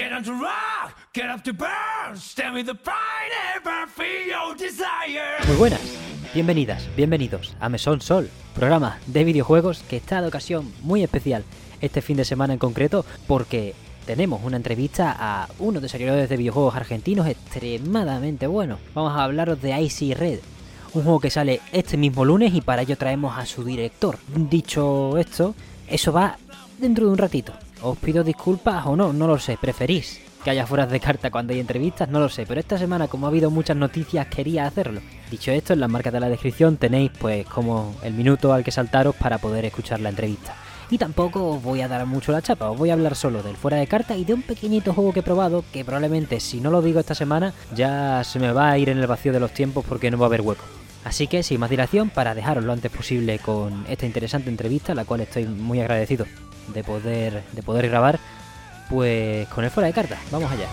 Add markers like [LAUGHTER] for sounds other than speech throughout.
Get on to rock, get up to burn, stand with the pride feel your desire. Muy buenas, bienvenidas, bienvenidos a Mesón Sol, programa de videojuegos que está de ocasión muy especial este fin de semana en concreto porque tenemos una entrevista a uno de desarrolladores de videojuegos argentinos extremadamente bueno. Vamos a hablaros de Icy Red, un juego que sale este mismo lunes y para ello traemos a su director. Dicho esto, eso va dentro de un ratito. Os pido disculpas o no, no lo sé, preferís que haya fueras de carta cuando hay entrevistas, no lo sé, pero esta semana como ha habido muchas noticias quería hacerlo. Dicho esto, en las marcas de la descripción tenéis pues como el minuto al que saltaros para poder escuchar la entrevista. Y tampoco os voy a dar mucho la chapa, os voy a hablar solo del fuera de carta y de un pequeñito juego que he probado que probablemente si no lo digo esta semana ya se me va a ir en el vacío de los tiempos porque no va a haber hueco. Así que sin más dilación, para dejaros lo antes posible con esta interesante entrevista, la cual estoy muy agradecido de poder, de poder grabar, pues con el fuera de carta, vamos allá.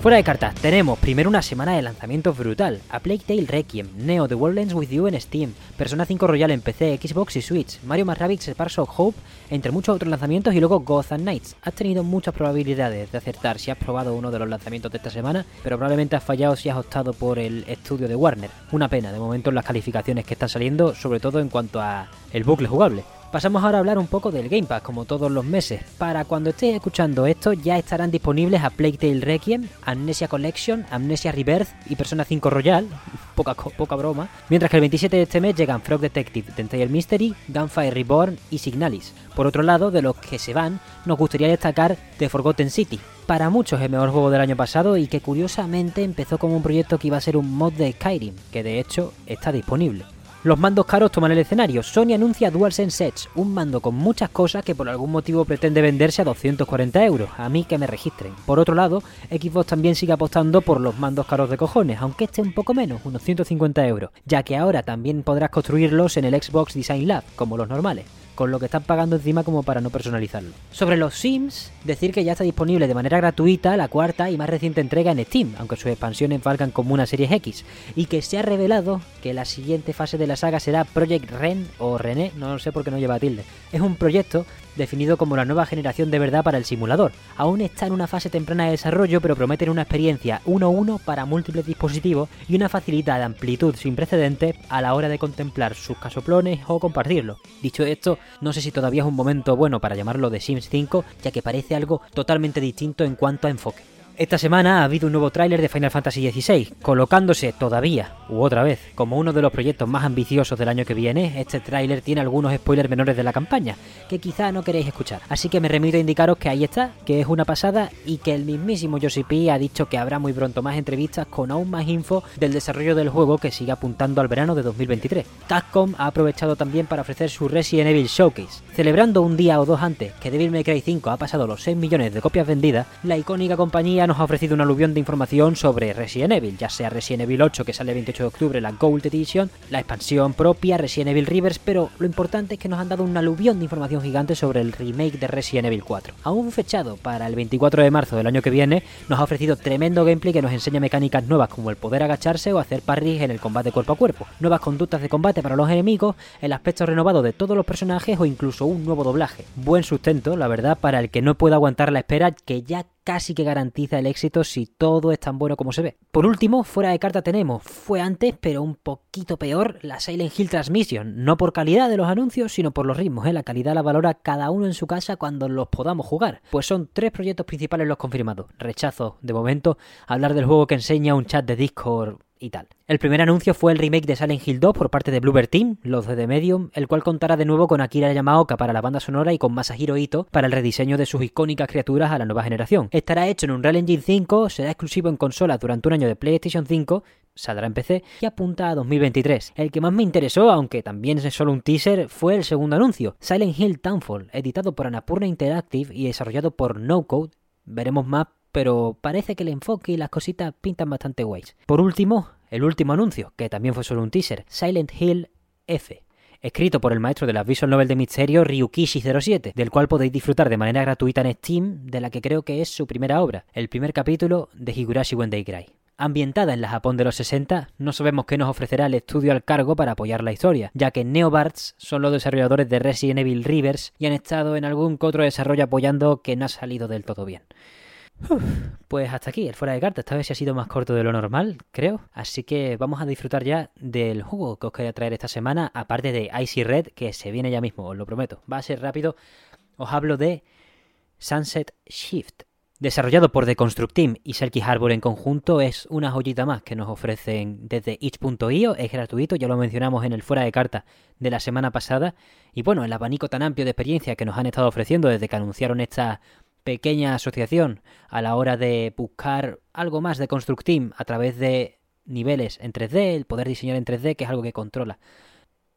Fuera de cartas, tenemos primero una semana de lanzamientos brutal. A Plague Tale Requiem, Neo The World With You en Steam, Persona 5 Royal en PC, Xbox y Switch, Mario más Rabbids of Hope, entre muchos otros lanzamientos y luego Gotham Knights. Has tenido muchas probabilidades de acertar si has probado uno de los lanzamientos de esta semana, pero probablemente has fallado si has optado por el estudio de Warner. Una pena de momento en las calificaciones que están saliendo, sobre todo en cuanto a el bucle jugable. Pasamos ahora a hablar un poco del Game Pass, como todos los meses. Para cuando estéis escuchando esto, ya estarán disponibles a Plague Tale Requiem, Amnesia Collection, Amnesia Rebirth y Persona 5 Royal, [LAUGHS] poca, broma. Mientras que el 27 de este mes llegan Frog Detective, Tentacle Mystery, Gunfire Reborn y Signalis. Por otro lado, de los que se van, nos gustaría destacar The Forgotten City. Para muchos el mejor juego del año pasado y que curiosamente empezó como un proyecto que iba a ser un mod de Skyrim, que de hecho está disponible. Los mandos caros toman el escenario. Sony anuncia DualSense Edge, un mando con muchas cosas que por algún motivo pretende venderse a 240 euros. A mí que me registren. Por otro lado, Xbox también sigue apostando por los mandos caros de cojones, aunque este un poco menos, unos 150 euros, ya que ahora también podrás construirlos en el Xbox Design Lab, como los normales con lo que están pagando encima como para no personalizarlo. Sobre los Sims, decir que ya está disponible de manera gratuita la cuarta y más reciente entrega en Steam, aunque sus expansiones valgan como una serie X, y que se ha revelado que la siguiente fase de la saga será Project Ren o René, no sé por qué no lleva tilde. Es un proyecto definido como la nueva generación de verdad para el simulador. Aún está en una fase temprana de desarrollo, pero prometen una experiencia 1-1 para múltiples dispositivos y una facilidad de amplitud sin precedentes a la hora de contemplar sus casoplones o compartirlo. Dicho esto, no sé si todavía es un momento bueno para llamarlo de Sims 5, ya que parece algo totalmente distinto en cuanto a enfoque. Esta semana ha habido un nuevo tráiler de Final Fantasy XVI, colocándose todavía, u otra vez, como uno de los proyectos más ambiciosos del año que viene. Este tráiler tiene algunos spoilers menores de la campaña, que quizá no queréis escuchar. Así que me remito a indicaros que ahí está, que es una pasada y que el mismísimo Yoshi P ha dicho que habrá muy pronto más entrevistas con aún más info del desarrollo del juego que sigue apuntando al verano de 2023. Capcom ha aprovechado también para ofrecer su Resident Evil Showcase, celebrando un día o dos antes que Devil May Cry 5 ha pasado los 6 millones de copias vendidas, la icónica compañía nos ha ofrecido un aluvión de información sobre Resident Evil, ya sea Resident Evil 8 que sale el 28 de octubre, la Gold Edition, la expansión propia, Resident Evil Rivers, pero lo importante es que nos han dado un aluvión de información gigante sobre el remake de Resident Evil 4. Aún fechado para el 24 de marzo del año que viene, nos ha ofrecido tremendo gameplay que nos enseña mecánicas nuevas como el poder agacharse o hacer parries en el combate cuerpo a cuerpo, nuevas conductas de combate para los enemigos, el aspecto renovado de todos los personajes o incluso un nuevo doblaje. Buen sustento, la verdad, para el que no pueda aguantar la espera que ya casi que garantiza el éxito si todo es tan bueno como se ve. Por último, fuera de carta tenemos, fue antes pero un poquito peor, la Silent Hill Transmission, no por calidad de los anuncios, sino por los ritmos, ¿eh? la calidad la valora cada uno en su casa cuando los podamos jugar. Pues son tres proyectos principales los confirmados. Rechazo, de momento, hablar del juego que enseña un chat de Discord El primer anuncio fue el remake de Silent Hill 2 por parte de Bluebird Team, los de The Medium, el cual contará de nuevo con Akira Yamaoka para la banda sonora y con Masahiro Ito para el rediseño de sus icónicas criaturas a la nueva generación. Estará hecho en Unreal Engine 5, será exclusivo en consolas durante un año de PlayStation 5, saldrá en PC y apunta a 2023. El que más me interesó, aunque también es solo un teaser, fue el segundo anuncio, Silent Hill Townfall, editado por Annapurna Interactive y desarrollado por No Code. Veremos más pero parece que el enfoque y las cositas pintan bastante guays. Por último, el último anuncio, que también fue solo un teaser, Silent Hill F. Escrito por el maestro de las visual novel de misterio Ryukishi07, del cual podéis disfrutar de manera gratuita en Steam, de la que creo que es su primera obra, el primer capítulo de Higurashi When They Cry. Ambientada en la Japón de los 60, no sabemos qué nos ofrecerá el estudio al cargo para apoyar la historia, ya que Neobarts son los desarrolladores de Resident Evil Rivers y han estado en algún otro desarrollo apoyando que no ha salido del todo bien. Pues hasta aquí, el fuera de carta. Esta vez ha sido más corto de lo normal, creo. Así que vamos a disfrutar ya del juego que os quería traer esta semana, aparte de Icy Red, que se viene ya mismo, os lo prometo. Va a ser rápido. Os hablo de Sunset Shift. Desarrollado por The Construct Team y Selkie Harbor en conjunto, es una joyita más que nos ofrecen desde itch.io, es gratuito, ya lo mencionamos en el fuera de carta de la semana pasada. Y bueno, el abanico tan amplio de experiencia que nos han estado ofreciendo desde que anunciaron esta pequeña asociación a la hora de buscar algo más de Construct Team a través de niveles en 3D, el poder diseñar en 3D, que es algo que controla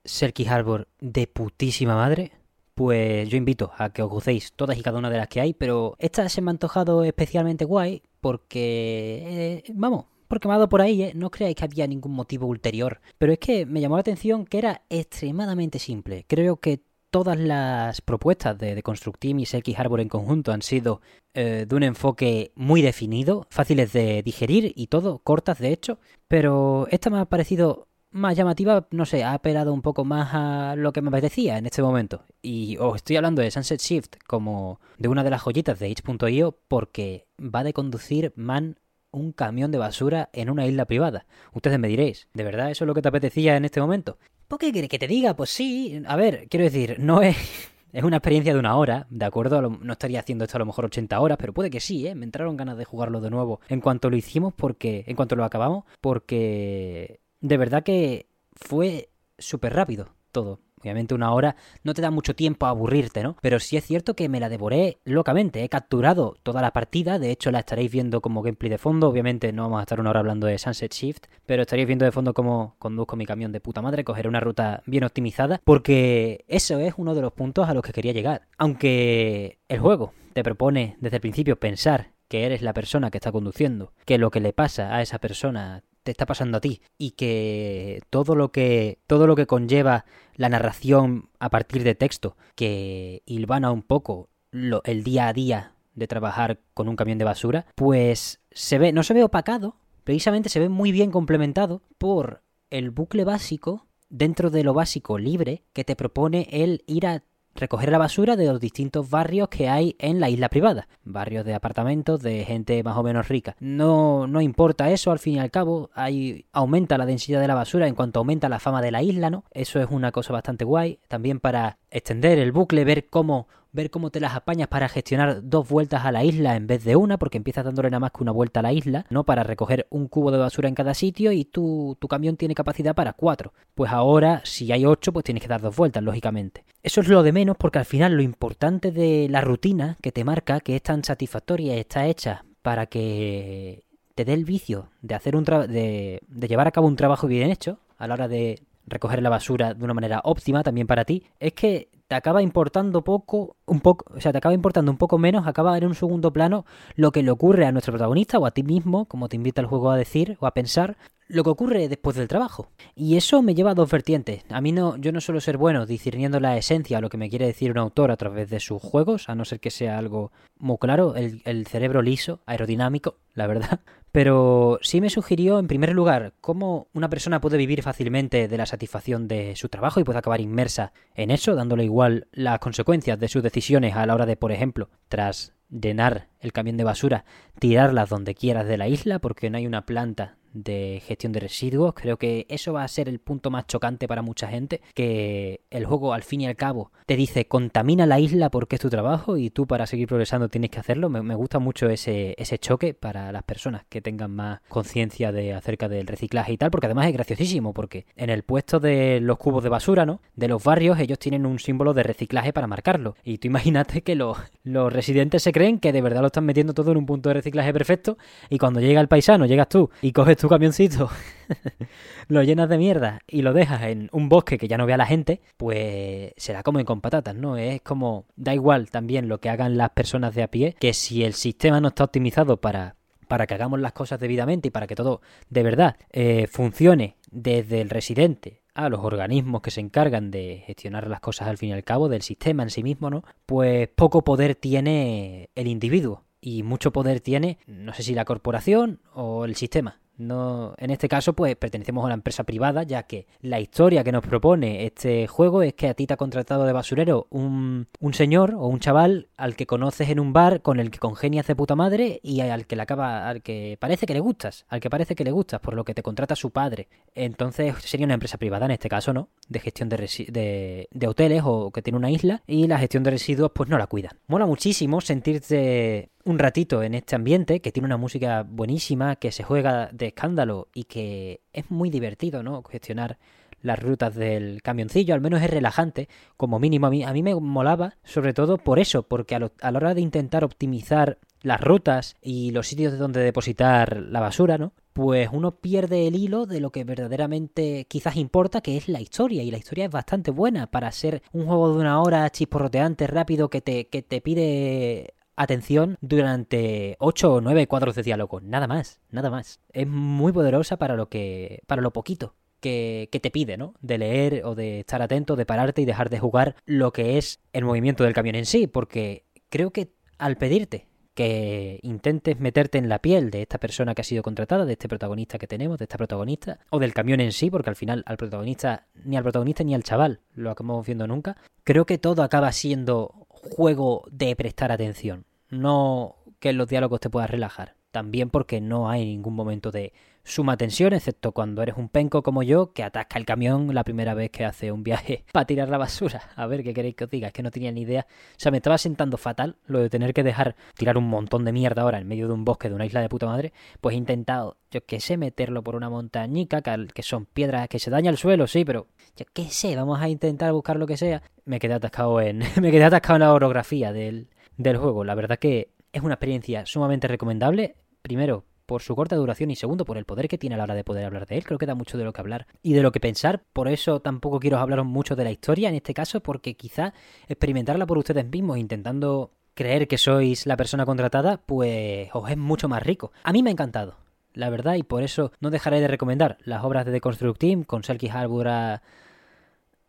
Selkie Harbor de putísima madre pues yo invito a que os gocéis todas y cada una de las que hay, pero esta se me ha antojado especialmente guay porque, eh, vamos, porque me ha dado por ahí, ¿eh? no creáis que había ningún motivo ulterior, pero es que me llamó la atención que era extremadamente simple. Creo que todas las propuestas de, de Constructim y Selkie Harbor en conjunto han sido eh, de un enfoque muy definido, fáciles de digerir y todo, cortas de hecho, pero esta me ha parecido más llamativa, no sé, ha apelado un poco más a lo que me apetecía en este momento. Y os estoy hablando de Sunset Shift como de una de las joyitas de H.io porque va de conducir man un camión de basura en una isla privada. Ustedes me diréis, ¿de verdad eso es lo que te apetecía en este momento? ¿Por qué quiere que te diga? Pues sí, a ver, quiero decir, no es... [LAUGHS] Es una experiencia de una hora, ¿de acuerdo? No estaría haciendo esto a lo mejor 80 horas, pero puede que sí, ¿eh? Me entraron ganas de jugarlo de nuevo en cuanto lo hicimos, porque... En cuanto lo acabamos, porque de verdad que fue súper rápido todo. Obviamente una hora no te da mucho tiempo a aburrirte, ¿no? Pero sí es cierto que me la devoré locamente. He capturado toda la partida. De hecho, la estaréis viendo como gameplay de fondo. Obviamente no vamos a estar una hora hablando de Sunset Shift. Pero estaréis viendo de fondo cómo conduzco mi camión de puta madre. Cogeré una ruta bien optimizada. Porque eso es uno de los puntos a los que quería llegar. Aunque el juego te propone desde el principio pensar que eres la persona que está conduciendo. Que lo que le pasa a esa persona te está pasando a ti y que todo lo que todo lo que conlleva la narración a partir de texto que hilvana un poco lo, el día a día de trabajar con un camión de basura, pues se ve no se ve opacado, precisamente se ve muy bien complementado por el bucle básico dentro de lo básico libre que te propone el ir a recoger la basura de los distintos barrios que hay en la isla privada. Barrios de apartamentos de gente más o menos rica. No, no importa eso, al fin y al cabo, hay, aumenta la densidad de la basura en cuanto aumenta la fama de la isla, ¿no? Eso es una cosa bastante guay. También para extender el bucle, ver cómo ver cómo te las apañas para gestionar dos vueltas a la isla en vez de una, porque empiezas dándole nada más que una vuelta a la isla, ¿no? Para recoger un cubo de basura en cada sitio y tu, tu camión tiene capacidad para cuatro. Pues ahora, si hay ocho, pues tienes que dar dos vueltas, lógicamente. Eso es lo de menos porque al final lo importante de la rutina que te marca, que es tan satisfactoria y está hecha para que te dé el vicio de hacer un de, de llevar a cabo un trabajo bien hecho a la hora de recoger la basura de una manera óptima también para ti, es que te acaba importando poco, un poco, o sea, te acaba importando un poco menos, acaba en un segundo plano lo que le ocurre a nuestro protagonista o a ti mismo, como te invita el juego a decir o a pensar, lo que ocurre después del trabajo. Y eso me lleva a dos vertientes. A mí no, yo no suelo ser bueno discerniendo la esencia o lo que me quiere decir un autor a través de sus juegos, a no ser que sea algo muy claro, el, el cerebro liso, aerodinámico, la verdad. [LAUGHS] Pero sí me sugirió, en primer lugar, cómo una persona puede vivir fácilmente de la satisfacción de su trabajo y puede acabar inmersa en eso, dándole igual las consecuencias de sus decisiones a la hora de, por ejemplo, tras llenar el camión de basura, tirarlas donde quieras de la isla, porque no hay una planta de gestión de residuos. Creo que eso va a ser el punto más chocante para mucha gente, que el juego al fin y al cabo te dice contamina la isla porque es tu trabajo y tú para seguir progresando tienes que hacerlo. Me, gusta mucho ese, ese choque para las personas que tengan más conciencia de acerca del reciclaje y tal, porque además es graciosísimo, porque en el puesto de los cubos de basura, ¿no? De los barrios, ellos tienen un símbolo de reciclaje para marcarlo. Y tú imagínate que los, los residentes se creen que de verdad lo están metiendo todo en un punto de reciclaje perfecto y cuando llega el paisano, llegas tú y coges tu camioncito, [LAUGHS] lo llenas de mierda y lo dejas en un bosque que ya no vea la gente, pues será como con patatas, ¿no? Es como, da igual también lo que hagan las personas de a pie, que si el sistema no está optimizado para, para que hagamos las cosas debidamente y para que todo de verdad eh, funcione desde el residente a los organismos que se encargan de gestionar las cosas al fin y al cabo, del sistema en sí mismo, ¿no? Pues poco poder tiene el individuo y mucho poder tiene, no sé si la corporación o el sistema, No, en este caso, pues pertenecemos a una empresa privada, ya que la historia que nos propone este juego es que a ti te ha contratado de basurero un, señor o un chaval al que conoces en un bar con el que congenias de puta madre y al que le acaba, al que parece que le gustas, al que parece que le gustas, por lo que te contrata su padre. Entonces sería una empresa privada en este caso, ¿no? De gestión de, de, de hoteles o que tiene una isla y la gestión de residuos pues no la cuidan. Mola muchísimo sentirte un ratito en este ambiente que tiene una música buenísima, que se juega de escándalo y que es muy divertido, ¿no? Gestionar las rutas del camioncillo, al menos es relajante, como mínimo a mí, a mí me molaba, sobre todo por eso, porque a, la hora de intentar optimizar las rutas y los sitios de donde depositar la basura, ¿no? Pues uno pierde el hilo de lo que verdaderamente quizás importa, que es la historia. Y la historia es bastante buena para ser un juego de una hora chisporroteante, rápido, que te, que te pide atención durante 8 o 9 cuadros de diálogo. Nada más, nada más. Es muy poderosa para lo que. para lo poquito. Que, que, te pide, ¿no? De leer o de estar atento, de pararte y dejar de jugar lo que es el movimiento del camión en sí, porque creo que al pedirte que intentes meterte en la piel de esta persona que ha sido contratada, de este protagonista que tenemos, de esta protagonista, o del camión en sí, porque al final al protagonista, ni al protagonista ni al chaval lo acabamos viendo nunca, creo que todo acaba siendo juego de prestar atención, no que en los diálogos te puedas relajar. También porque no hay ningún momento de suma tensión, excepto cuando eres un penco como yo que atasca el camión la primera vez que hace un viaje [LAUGHS] para tirar la basura. A ver, ¿qué queréis que os diga? Es que no tenía ni idea. O sea, me estaba sentando fatal lo de tener que dejar tirar un montón de mierda ahora en medio de un bosque de una isla de puta madre. Pues he intentado, yo qué sé, meterlo por una montañica, que son piedras que se daña el suelo, sí, pero yo qué sé, vamos a intentar buscar lo que sea. Me quedé atascado en, [LAUGHS] me quedé atascado en la orografía del, del juego. La verdad que es una experiencia sumamente recomendable. Primero, por su corta duración y segundo, por el poder que tiene a la hora de poder hablar de él. Creo que da mucho de lo que hablar y de lo que pensar. Por eso tampoco quiero hablaros mucho de la historia en este caso, porque quizá experimentarla por ustedes mismos intentando creer que sois la persona contratada, pues os es mucho más rico. A mí me ha encantado, la verdad, y por eso no dejaré de recomendar las obras de The Construct Team con Selkie Harbour al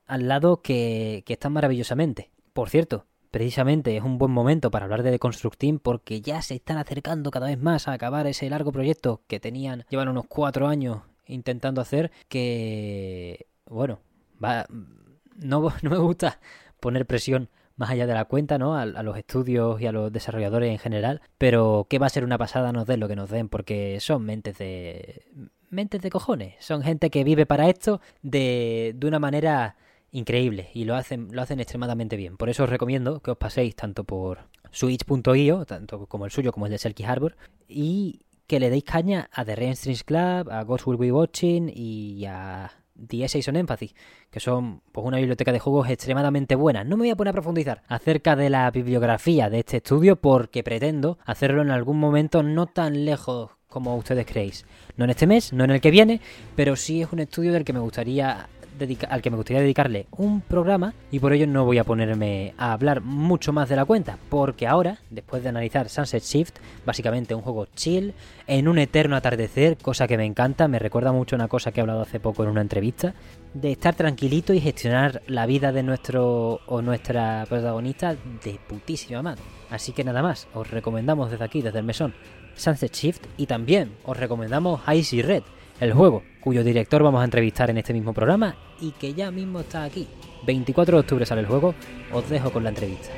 lado que, que están maravillosamente. Por cierto, precisamente es un buen momento para hablar de The Construct Team porque ya se están acercando cada vez más a acabar ese largo proyecto que tenían, llevan unos cuatro años intentando hacer, que, bueno, va, no, [LAUGHS] no me gusta poner presión más allá de la cuenta, ¿no? A, a, los estudios y a los desarrolladores en general, pero que va a ser una pasada nos den lo que nos den, porque son mentes de... mentes de cojones, son gente que vive para esto de, de una manera increíble y lo hacen, lo hacen extremadamente bien. Por eso os recomiendo que os paséis tanto por switch.io, tanto como el suyo como el de Selkie Harbor, y que le deis caña a The Rain Strings Club, a Ghost Will Be Watching y a The Essays on Empathy, que son pues, una biblioteca de juegos extremadamente buena. No me voy a poner a profundizar acerca de la bibliografía de este estudio porque pretendo hacerlo en algún momento no tan lejos como ustedes creéis. No en este mes, no en el que viene, pero sí es un estudio del que me gustaría al que me gustaría dedicarle un programa y por ello no voy a ponerme a hablar mucho más de la cuenta, porque ahora, después de analizar Sunset Shift, básicamente un juego chill, en un eterno atardecer, cosa que me encanta, me recuerda mucho una cosa que he hablado hace poco en una entrevista, de estar tranquilito y gestionar la vida de nuestro o nuestra protagonista de putísima madre. Así que nada más, os recomendamos desde aquí, desde el mesón, Sunset Shift y también os recomendamos Icy Red, el juego, cuyo director vamos a entrevistar en este mismo programa y que ya mismo está aquí. 24 de octubre sale el juego, os dejo con la entrevista.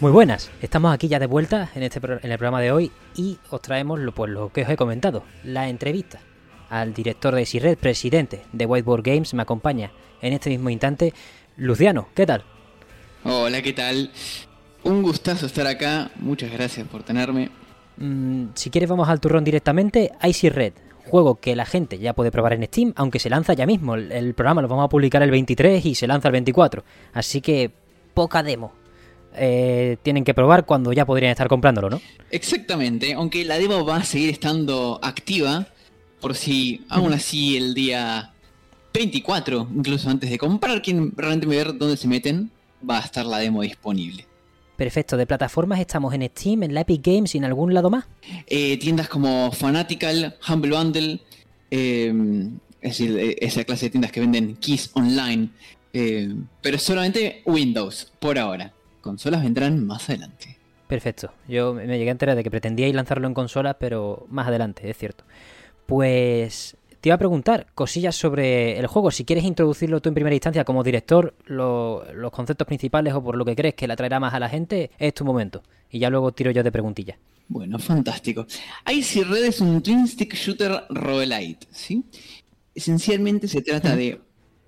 Muy buenas, estamos aquí ya de vuelta en, este, en el programa de hoy y os traemos lo, pues, lo que os he comentado, la entrevista al director de Red, presidente de Whiteboard Games, me acompaña en este mismo instante Luciano, ¿qué tal? Hola, ¿qué tal? Un gustazo estar acá, muchas gracias por tenerme. Mm, si quieres vamos al turrón directamente, Icy Red, juego que la gente ya puede probar en Steam, aunque se lanza ya mismo, el, el programa lo vamos a publicar el 23 y se lanza el 24, así que poca demo, eh, tienen que probar cuando ya podrían estar comprándolo, ¿no? Exactamente, aunque la demo va a seguir estando activa, por si aún así el día 24, incluso antes de comprar, quieren realmente ver dónde se meten, va a estar la demo disponible. Perfecto, de plataformas estamos en Steam, en la Epic Games y en algún lado más. Eh, tiendas como Fanatical, Humble Bundle, eh, es decir, esa clase de tiendas que venden keys online, eh, pero solamente Windows por ahora. Consolas vendrán más adelante. Perfecto, yo me llegué a enterar de que pretendíais lanzarlo en consolas, pero más adelante, es cierto. Pues te iba a preguntar cosillas sobre el juego. Si quieres introducirlo tú en primera instancia como director, lo- los conceptos principales o por lo que crees que le atraerá más a la gente, es tu momento. Y ya luego tiro yo de preguntillas. Bueno, fantástico. Icy Red es un twin stick shooter roguelite, ¿sí? Esencialmente se trata de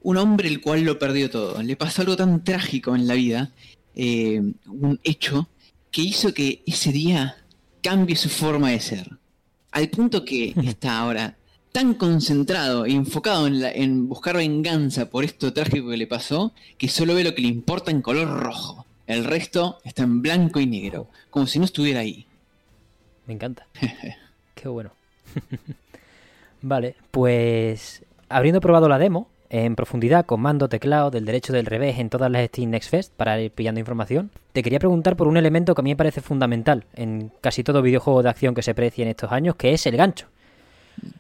un hombre el cual lo perdió todo. Le pasó algo tan trágico en la vida, eh, un hecho, que hizo que ese día cambie su forma de ser. Al punto que [LAUGHS] está ahora tan concentrado e enfocado en, la- en buscar venganza por esto trágico que le pasó, que solo ve lo que le importa en color rojo. El resto está en blanco y negro, como si no estuviera ahí. Me encanta. [LAUGHS] Qué bueno. [LAUGHS] vale, pues habiendo probado la demo en profundidad con mando, teclado, del derecho del revés en todas las Steam Next Fest para ir pillando información, te quería preguntar por un elemento que a mí me parece fundamental en casi todo videojuego de acción que se precie en estos años, que es el gancho.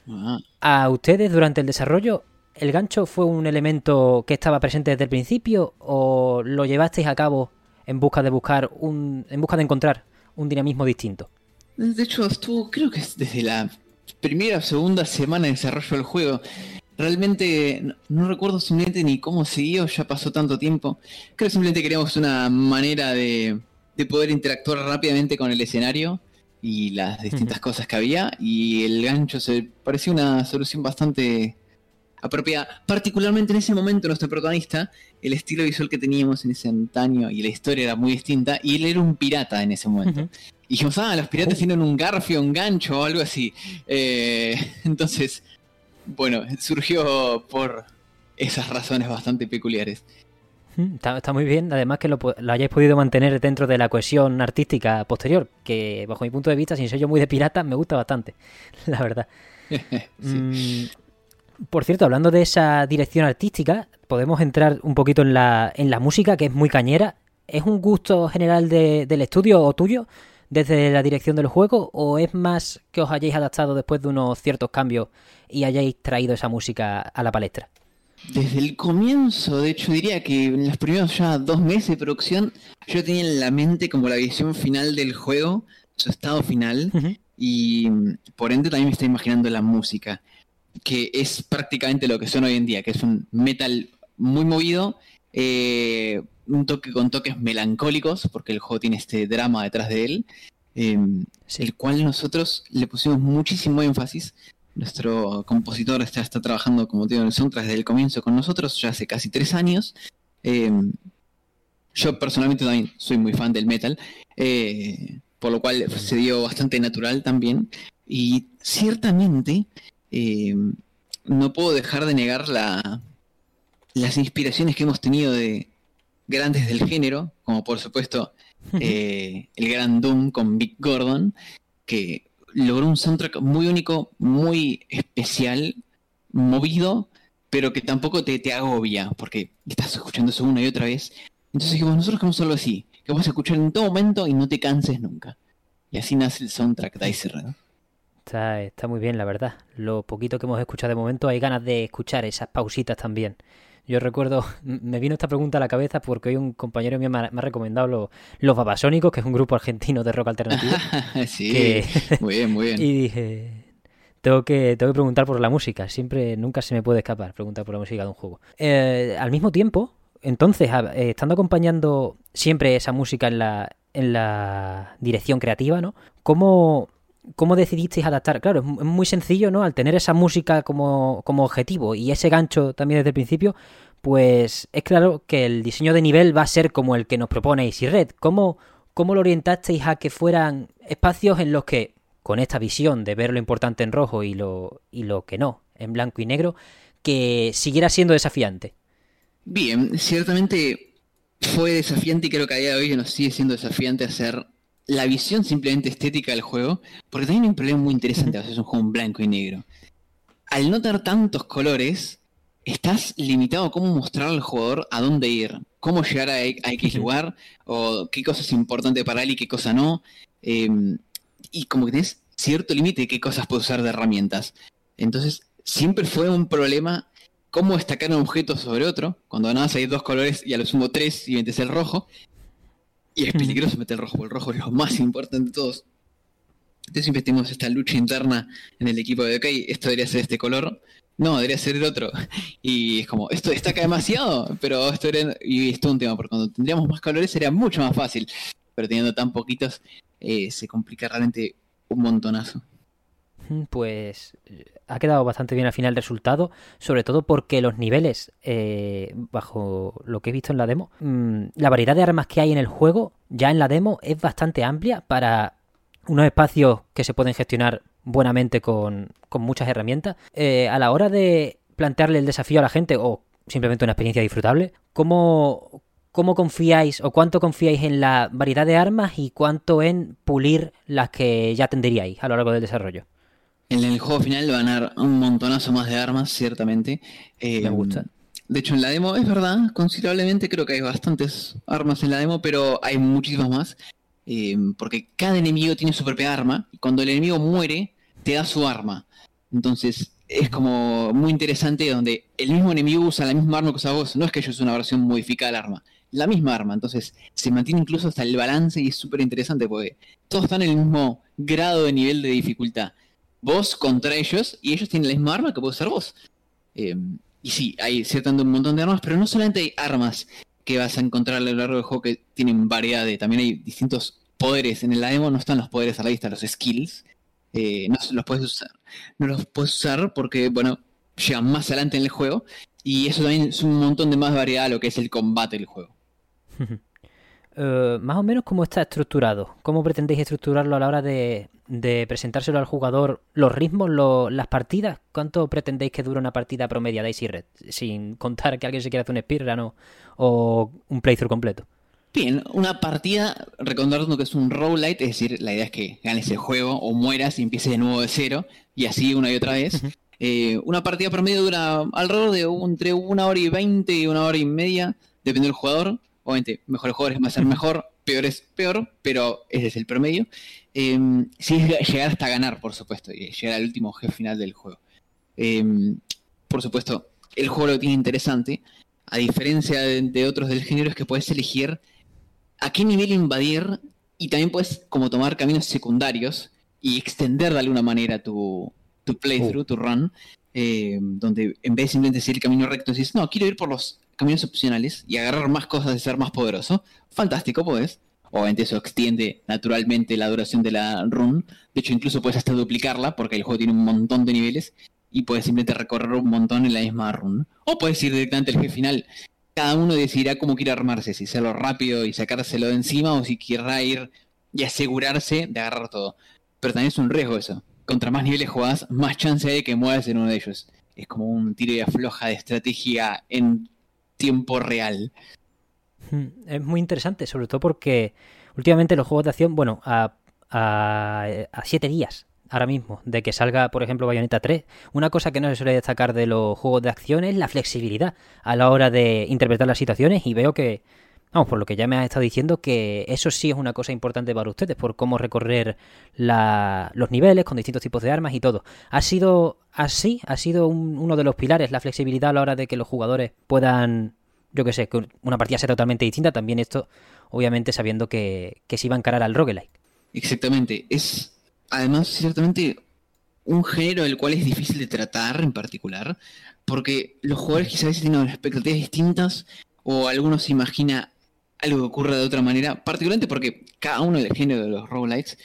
Ah, ¿A ustedes durante el desarrollo el gancho fue un elemento que estaba presente desde el principio o lo llevasteis a cabo en busca de buscar un en busca de encontrar un dinamismo distinto? De hecho, estuvo, creo que es desde la primera o segunda semana de desarrollo del juego. Realmente no, no recuerdo simplemente ni cómo siguió, ya pasó tanto tiempo. Creo que simplemente queríamos una manera de, de poder interactuar rápidamente con el escenario y las distintas cosas que había. Y el gancho se parecía una solución bastante apropiada. Particularmente en ese momento, nuestro protagonista, el estilo visual que teníamos en ese antaño y la historia era muy distinta. Y él era un pirata en ese momento. Y dijimos, ah, los piratas tienen un garfio, un gancho o algo así. Eh, [LAUGHS] entonces, bueno, surgió por esas razones bastante peculiares. Está, está muy bien, además que lo, lo hayáis podido mantener dentro de la cohesión artística posterior, que bajo mi punto de vista, sin ser yo muy de pirata, me gusta bastante, [LAUGHS] la verdad. [LAUGHS] Sí. Mm, por cierto, hablando de esa dirección artística, podemos entrar un poquito en la, en la música, que es muy cañera. ¿Es un gusto general de- del estudio o tuyo desde la dirección del juego? ¿O es más que os hayáis adaptado después de unos ciertos cambios y hayáis traído esa música a la palestra? Desde el comienzo, de hecho, diría que en los primeros ya dos meses de producción, yo tenía en la mente como la visión final del juego, su estado final, y mm, por ende también me estoy imaginando la música, que es prácticamente lo que son hoy en día, que es un metal muy movido, eh, un toque con toques melancólicos, porque el juego tiene este drama detrás de él, eh, Sí. el cual nosotros le pusimos muchísimo énfasis. Nuestro compositor está, está trabajando, como te digo, en el soundtrack desde el comienzo con nosotros, ya hace casi tres años. Eh, yo personalmente también soy muy fan del metal, eh, por lo cual se dio bastante natural también. Y ciertamente eh, no puedo dejar de negar la, las inspiraciones que hemos tenido de grandes del género, como por supuesto [LAUGHS] eh, el gran Doom con Big Gordon, que logró un soundtrack muy único, muy especial, movido, pero que tampoco te, te agobia, porque estás escuchando eso una y otra vez. Entonces dijimos, nosotros queremos algo así, que a escuchar en todo momento y no te canses nunca. Y así nace el soundtrack de Ice Red. Está, está muy bien, la verdad. Lo poquito que hemos escuchado de momento, hay ganas de escuchar esas pausitas también. Yo recuerdo, [LAUGHS] me vino esta pregunta a la cabeza porque hoy un compañero mío me ha, me ha recomendado lo- Los Babasónicos, que es un grupo argentino de rock alternativo. [LAUGHS] sí, que- [LAUGHS] muy bien, muy bien. y dije, tengo que, tengo que preguntar por la música. Siempre, nunca se me puede escapar preguntar por la música de un juego. Eh, al mismo tiempo, entonces, eh, estando acompañando siempre esa música en la, en la dirección creativa, ¿no? ¿Cómo, cómo decidisteis adaptar? Claro, es mu- es muy sencillo, ¿no? Al tener esa música como, como objetivo y ese gancho también desde el principio, pues es claro que el diseño de nivel va a ser como el que nos propone Easy Red. ¿Cómo, cómo lo orientasteis a que fueran espacios en los que, con esta visión de ver lo importante en rojo y lo, y lo que no, en blanco y negro, que siguiera siendo desafiante? Bien, ciertamente fue desafiante y creo que a día de hoy nos sigue siendo desafiante hacer la visión simplemente estética del juego, porque también hay un problema muy interesante a veces un juego en blanco y negro. Al no tener tantos colores, estás limitado a cómo mostrar al jugador a dónde ir, cómo llegar a, a X lugar, o qué cosa es importante para él y qué cosa no. Em, y como que tienes cierto límite de qué cosas puedes usar de herramientas. Entonces, siempre fue un problema cómo destacar un objeto sobre otro, cuando nada hay dos colores y a lo sumo tres y metes el rojo. Y es peligroso meter el rojo, porque el rojo es lo más importante de todos. Entonces siempre tenemos esta lucha interna en el equipo de, ok, esto debería ser este color, no, debería ser el otro. Y es como, esto destaca demasiado, pero esto era, y esto es un tema, porque cuando tendríamos más colores sería mucho más fácil, pero teniendo tan poquitos eh, se complica realmente un montonazo. Pues ha quedado bastante bien al final el resultado, sobre todo porque los niveles, eh, bajo lo que he visto en la demo, mm, la variedad de armas que hay en el juego, ya en la demo, es bastante amplia para unos espacios que se pueden gestionar buenamente con, con muchas herramientas. Eh, a la hora de plantearle el desafío a la gente o simplemente una experiencia disfrutable, ¿cómo, ¿cómo confiáis o cuánto confiáis en la variedad de armas y cuánto en pulir las que ya tendríais a lo largo del desarrollo? En el juego final van a dar un montonazo más de armas, ciertamente. Me em, gusta. De hecho, en la demo es verdad, considerablemente creo que hay bastantes armas en la demo, pero hay muchísimas más. Em, porque cada enemigo tiene su propia arma. Y cuando el enemigo muere, te da su arma. Entonces, es como muy interesante donde el mismo enemigo usa la misma arma que usa vos. No es que yo use una versión modificada del arma. La misma arma. Entonces, se mantiene incluso hasta el balance y es súper interesante porque todos están en el mismo grado de nivel de dificultad vos contra ellos y ellos tienen la misma arma que puede usar vos. Eh, y sí, hay ciertamente un montón de armas, pero no solamente hay armas que vas a encontrar a lo largo del juego que tienen variedad de, también hay distintos poderes. En el demo no están los poderes a la vista, los skills. Eh, no los puedes usar. No los puedes usar porque, bueno, llegan más adelante en el juego. Y eso también es un montón de más variedad a lo que es el combate del juego. [LAUGHS] Eh, más o menos cómo está estructurado. ¿Cómo pretendéis estructurarlo a la hora de, presentárselo al jugador? ¿Los ritmos, las partidas? ¿Cuánto pretendéis que dure una partida promedia de Icy Red? Sin contar que alguien se quiera hacer un speedrun o, un playthrough completo. Bien, una partida, recordando que es un roguelite, es decir, la idea es que ganes el juego o mueras y empieces de nuevo de cero, y así una y otra vez. Eh, una partida promedio dura alrededor de entre una hora y veinte y una hora y media, depende del jugador obviamente, mejores jugadores va a ser mejor, peor es peor, pero ese es el promedio. Eh, sí es llegar hasta ganar, por supuesto, y llegar al último jefe final del juego. Em, por supuesto, el juego lo tiene interesante, a diferencia de, otros del género, es que puedes elegir a qué nivel invadir y también puedes como tomar caminos secundarios y extender de alguna manera tu, tu playthrough, oh. tu run, em, donde en vez de simplemente seguir el camino recto, dices, no, quiero ir por los caminos opcionales y agarrar más cosas y ser más poderoso, fantástico, pues. Obviamente eso extiende naturalmente la duración de la run. De hecho, incluso puedes hasta duplicarla porque el juego tiene un montón de niveles y puedes simplemente recorrer un montón en la misma run. O puedes ir directamente al jefe final. Cada uno decidirá cómo quiere armarse, si hacerlo rápido y sacárselo de encima o si querrá ir y asegurarse de agarrar todo. Pero también es un riesgo eso. Contra más niveles jugás, más chance hay de que mueras en uno de ellos. Es como un tiro y afloja de estrategia en tiempo real. Hmm, es muy interesante, sobre todo porque últimamente los juegos de acción, bueno, a, a, siete días ahora mismo de que salga, por ejemplo, Bayonetta 3, una cosa que no se suele destacar de los juegos de acción es la flexibilidad a la hora de interpretar las situaciones y veo que, vamos, por lo que ya me has estado diciendo, que eso sí es una cosa importante para ustedes, por cómo recorrer los niveles con distintos tipos de armas y todo. ¿Ha sido así? ¿Ha sido uno de los pilares la flexibilidad a la hora de que los jugadores puedan, yo que sé, que una partida sea totalmente distinta? También esto, obviamente, sabiendo que, se iba a encarar al roguelike. Exactamente. Es, además, ciertamente un género del cual es difícil de tratar en particular, porque los jugadores quizás tienen expectativas distintas o algunos se imagina algo que ocurra de otra manera, particularmente porque cada uno del género de los roguelites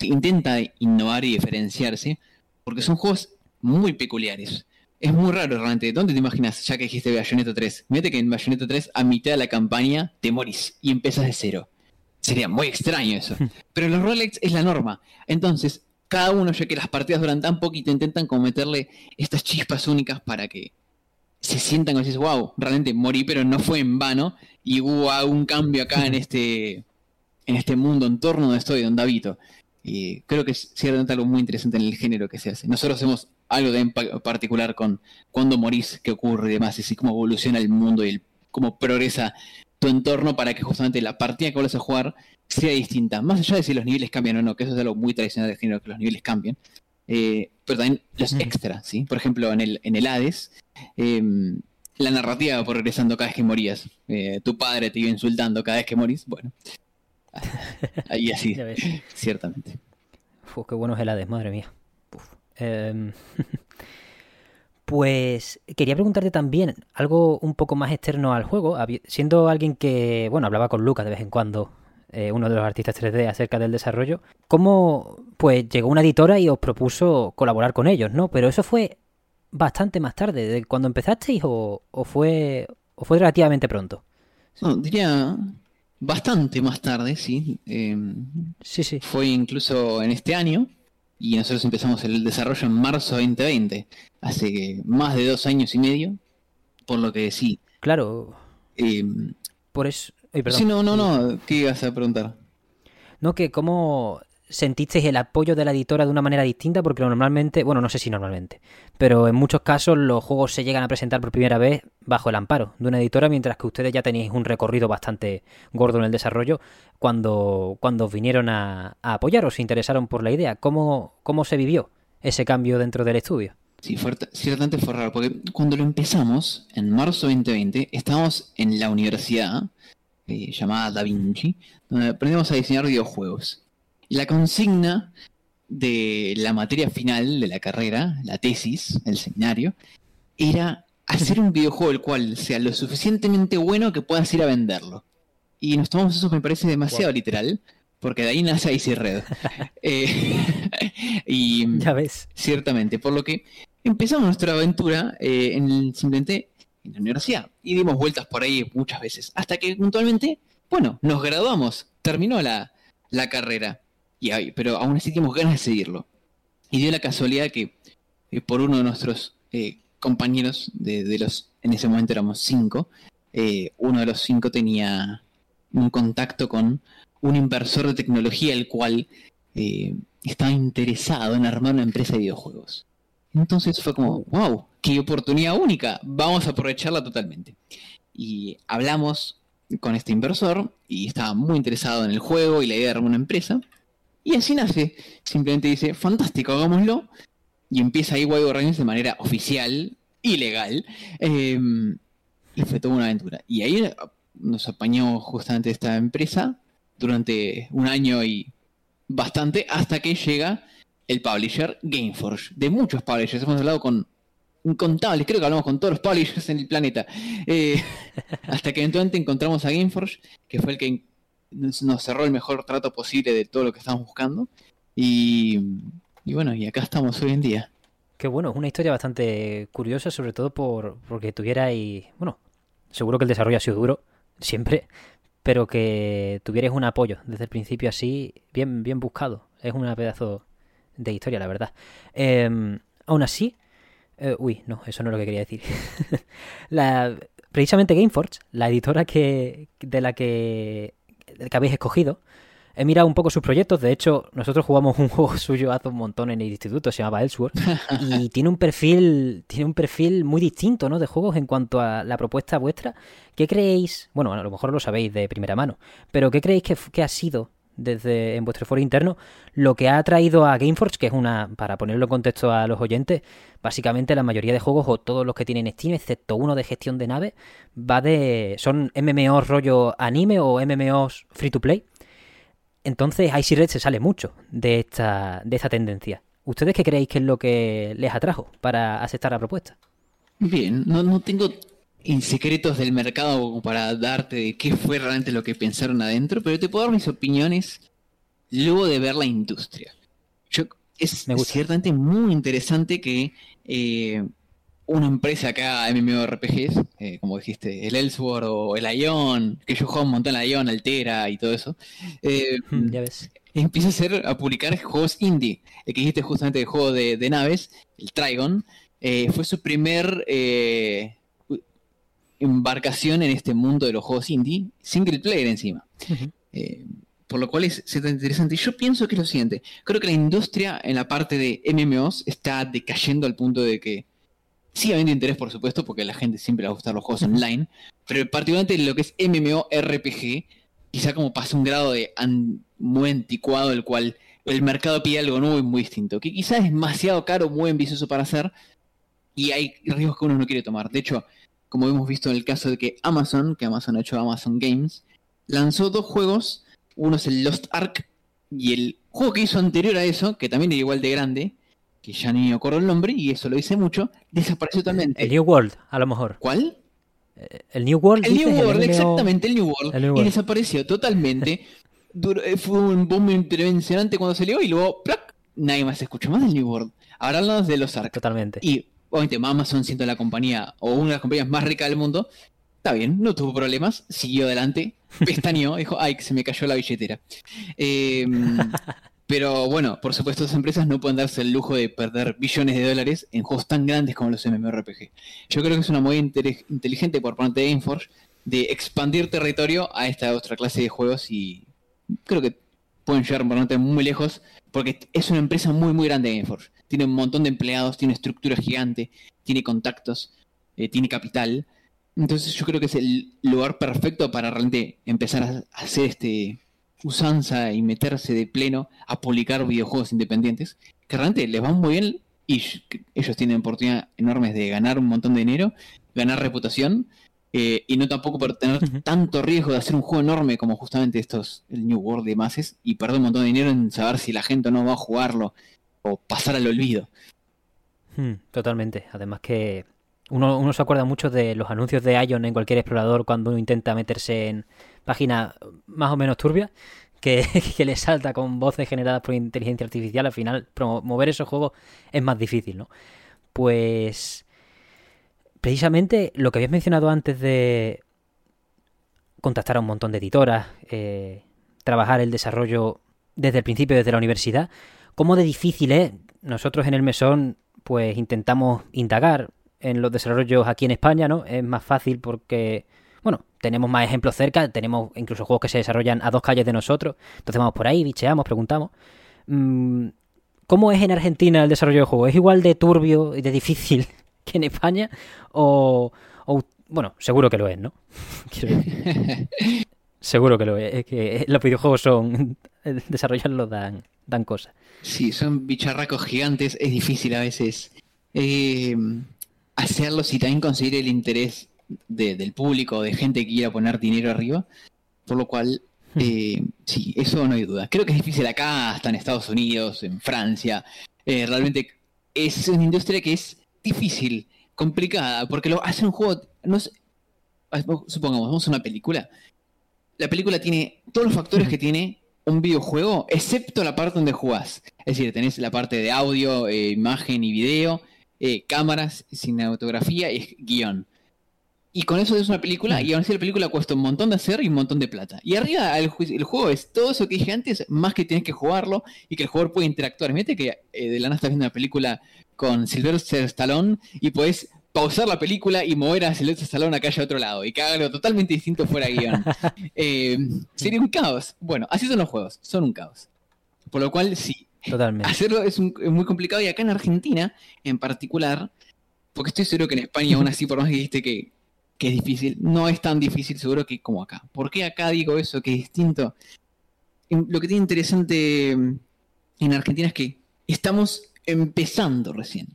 intenta innovar y diferenciarse, porque son juegos muy peculiares. Es muy raro realmente. ¿Dónde te imaginas, ya que dijiste Bayonetta 3? Mete que en Bayonetta 3, a mitad de la campaña, te morís y empiezas de cero. Sería muy extraño eso. [LAUGHS] Pero los roguelites es la norma. Entonces, cada uno, ya que las partidas duran tan poquito, intentan como meterle estas chispas únicas para que se sientan y dices, wow, realmente morí, pero no fue en vano. Y hubo un cambio acá en este, en este mundo, en torno donde estoy, donde habito. Y creo que es ciertamente algo muy interesante en el género que se hace. Nosotros hacemos algo de en pa- particular con cuándo morís, qué ocurre y demás, y cómo evoluciona el mundo y el- cómo progresa tu entorno para que justamente la partida que vuelvas a jugar sea distinta. Más allá de si los niveles cambian o no, que eso es algo muy tradicional del género, que los niveles cambian. Eh, pero también los extras, ¿sí? Por ejemplo, en el, en el Hades, em, la narrativa va progresando cada vez que morías. Eh, tu padre te iba insultando cada vez que morís. Bueno, ahí así, [LAUGHS] ciertamente. Uf, qué bueno es el Hades, madre mía. Em, [LAUGHS] pues quería preguntarte también algo un poco más externo al juego, siendo alguien que, bueno, hablaba con Lucas de vez en cuando, eh, uno de los artistas 3D acerca del desarrollo, ¿cómo pues llegó una editora y os propuso colaborar con ellos, ¿no? Pero eso fue bastante más tarde, ¿de cuando empezasteis o, o fue o fue relativamente pronto? No, diría bastante más tarde, sí. Em, Sí, sí. fue incluso en este año y nosotros empezamos el desarrollo en marzo 2020, hace más de dos años y medio, por lo que sí. Claro, em, por eso... ay, sí, no, no, no, ¿qué ibas a preguntar? No, que cómo sentisteis el apoyo de la editora de una manera distinta, porque normalmente, bueno, no sé si normalmente, pero en muchos casos los juegos se llegan a presentar por primera vez bajo el amparo de una editora, mientras que ustedes ya tenéis un recorrido bastante gordo en el desarrollo cuando, cuando vinieron a, a apoyar o se interesaron por la idea. ¿Cómo, ¿Cómo se vivió ese cambio dentro del estudio? Sí, fue, ciertamente fue raro, porque cuando lo empezamos, en marzo 2020, estábamos en la universidad eh, llamada Da Vinci, donde aprendimos a diseñar videojuegos. Y la consigna de la materia final de la carrera, la tesis, el seminario, era hacer un videojuego el cual sea lo suficientemente bueno que puedas ir a venderlo. Y nos tomamos eso, me parece demasiado literal, porque de ahí nace Icy Red. [LAUGHS] Eh, [LAUGHS] y Ya ves. Ciertamente, por lo que empezamos nuestra aventura eh, en, simplemente en la universidad y dimos vueltas por ahí muchas veces, hasta que puntualmente, bueno, nos graduamos, terminó la, la carrera, y pero aún así teníamos ganas de seguirlo. Y dio la casualidad que eh, por uno de nuestros eh, compañeros, de, de los, en ese momento éramos cinco, eh, uno de los cinco tenía un contacto con un inversor de tecnología, el cual estaba interesado en armar una empresa de videojuegos. Entonces fue como, wow, qué oportunidad única, vamos a aprovecharla totalmente. Y hablamos con este inversor y estaba muy interesado en el juego y la idea de armar una empresa. Y así nace, simplemente dice, fantástico, hagámoslo. Y empieza ahí Wild Games de manera oficial y legal. eh, y fue toda una aventura. Y ahí nos apañó justamente esta empresa durante un año y bastante hasta que llega el publisher Gameforge. De muchos publishers, hemos hablado con incontables, creo que hablamos con todos los publishers en el planeta. Eh, [LAUGHS] hasta que eventualmente encontramos a Gameforge, que fue el que nos cerró el mejor trato posible de todo lo que estábamos buscando. Y, y bueno, y acá estamos hoy en día. Qué bueno, es una historia bastante curiosa, sobre todo por porque tuvierais, bueno, seguro que el desarrollo ha sido duro, siempre, pero que tuvierais un apoyo desde el principio así, bien, bien buscado. Es una pedazo de historia, la verdad. Eh, aún así, eh, uy, no, eso no es lo que quería decir. [LAUGHS] la, precisamente Gameforge, la editora que, de la que, que habéis escogido, he mirado un poco sus proyectos. De hecho, nosotros jugamos un [LAUGHS] juego suyo hace un montón en el instituto, se llamaba Ellsworth, y [LAUGHS] tiene un perfil, tiene un perfil muy distinto, ¿no? De juegos en cuanto a la propuesta vuestra. ¿Qué creéis? Bueno, a lo mejor lo sabéis de primera mano, pero ¿qué creéis que, que ha sido desde en vuestro foro interno lo que ha traído a Gameforge, que es una, para ponerlo en contexto a los oyentes, básicamente la mayoría de juegos o todos los que tienen Steam, excepto uno de gestión de nave, va de son MMOs rollo anime o MMOs free to play. Entonces Icy Red se sale mucho de esta, de esta tendencia. ¿Ustedes qué creéis que es lo que les atrajo para aceptar la propuesta? Bien, no, no tengo secretos del mercado como para darte de qué fue realmente lo que pensaron adentro, pero te puedo dar mis opiniones luego de ver la industria. Yo, es Me gusta. ciertamente muy interesante que eh, una empresa haga MMORPGs, eh, como dijiste, el Ellsworth o el Ion, que yo juego un montón el Ion, Altera y todo eso, eh, Hmm, ya ves. empieza a hacer a publicar juegos indie. El que dijiste justamente el juego de, de naves, el Trigon, eh, fue su primer eh, embarcación en este mundo de los juegos indie, single player encima. Eh, por lo cual es, es tan interesante. Yo pienso que es lo siguiente, creo que la industria en la parte de MMOs está decayendo al punto de que sigue habiendo interés, por supuesto, porque a la gente siempre le va a gustar los juegos online, pero particularmente lo que es MMORPG, quizá como pasa un grado de muy anticuado, el cual el mercado pide algo nuevo y muy distinto, que quizás es demasiado caro, muy ambicioso para hacer, y hay riesgos que uno no quiere tomar. De hecho, como hemos visto en el caso de que Amazon, que Amazon ha hecho Amazon Games, lanzó dos juegos, uno es el Lost Ark, y el juego que hizo anterior a eso, que también era igual de grande, que ya ni me acuerdo el nombre, y eso lo dice mucho, desapareció totalmente. El New World, a lo mejor. ¿Cuál? El New World. El New World, exactamente, el New World. El New Y desapareció totalmente. [LAUGHS] Duró- eh, fue un boom impresionante cuando salió y luego ¡plac! nadie más escuchó más del New World. Ahora hablamos de los Ark. Totalmente. Y obviamente Amazon siendo la compañía o una de las compañías más ricas del mundo, está bien, no tuvo problemas, siguió adelante, pestañeó, [LAUGHS] dijo, ay, que se me cayó la billetera. Eh, [LAUGHS] pero bueno, por supuesto, esas empresas no pueden darse el lujo de perder billones de dólares en juegos tan grandes como los MMORPG. Yo creo que es una muy intele- inteligente por parte de Gameforge de expandir territorio a esta otra clase de juegos y creo que pueden llegar realmente muy lejos porque es una empresa muy muy grande Gameforge. Tiene un montón de empleados, tiene estructura gigante, tiene contactos, eh, tiene capital. Entonces yo creo que es el lugar perfecto para realmente empezar a hacer este usanza y meterse de pleno a publicar videojuegos independientes que realmente les van muy bien y ellos tienen oportunidad enormes de ganar un montón de dinero, ganar reputación eh, y no tampoco por tener tanto riesgo de hacer un juego enorme como justamente estos, el New World de Masses y perder un montón de dinero en saber si la gente no va a jugarlo o pasar al olvido. Hmm, totalmente. Además que uno, uno se acuerda mucho de los anuncios de Ion en cualquier explorador cuando uno intenta meterse en páginas más o menos turbias, que, [LAUGHS] que le salta con voces generadas por inteligencia artificial. Al final, promover esos juegos es más difícil, ¿no? Pues precisamente lo que habías mencionado antes de contactar a un montón de editoras, eh, trabajar el desarrollo desde el principio, desde la universidad, cómo de difícil es. Nosotros en el mesón, pues intentamos indagar en los desarrollos aquí en España, ¿no? Es más fácil porque, bueno, tenemos más ejemplos cerca, tenemos incluso juegos que se desarrollan a dos calles de nosotros, entonces vamos por ahí, bicheamos, preguntamos. Mm, ¿Cómo es en Argentina el desarrollo de juegos? ¿Es igual de turbio y de difícil en España? O, o- bueno, seguro que lo es, ¿no? [LAUGHS] Quiero decir, [LAUGHS] seguro que lo es. Es que los videojuegos son, [LAUGHS] desarrollarlos dan, dan cosas. Sí, son bicharracos gigantes, es difícil a veces eh, hacerlos y también conseguir el interés de- del público, de gente que quiera poner dinero arriba, por lo cual, eh, sí, eso no hay duda. Creo que es difícil acá, hasta en Estados Unidos, en Francia, eh, realmente es una industria que es difícil, complicada, porque lo hace un juego, no es- supongamos, vamos a una película, la película tiene todos los factores que tiene un videojuego, excepto la parte donde jugás. Es decir, tenés la parte de audio, eh, imagen y video, eh, cámaras, cinematografía y guion. Y con eso es una película, y aún así la película cuesta un montón de hacer y un montón de plata. Y arriba el, ju- el juego es todo eso que dije antes, más que tienes que jugarlo y que el jugador puede interactuar. Mírate que eh, de la nada estás viendo una película con Sylvester Stallone y puedes pausar la película y mover a Sylvester Stallone acá a otro lado y que haga algo totalmente distinto fuera guion. [LAUGHS] Eh, sería un caos. Bueno, así son los juegos, son un caos. Por lo cual, sí, Totalmente. hacerlo es, un- es muy complicado y acá en Argentina, en particular, porque estoy seguro que en España aún así, por más que dijiste que, que es difícil, no es tan difícil seguro que como acá. ¿Por qué acá digo eso, que es distinto? En- Lo que tiene interesante mm, en Argentina es que estamos empezando recién.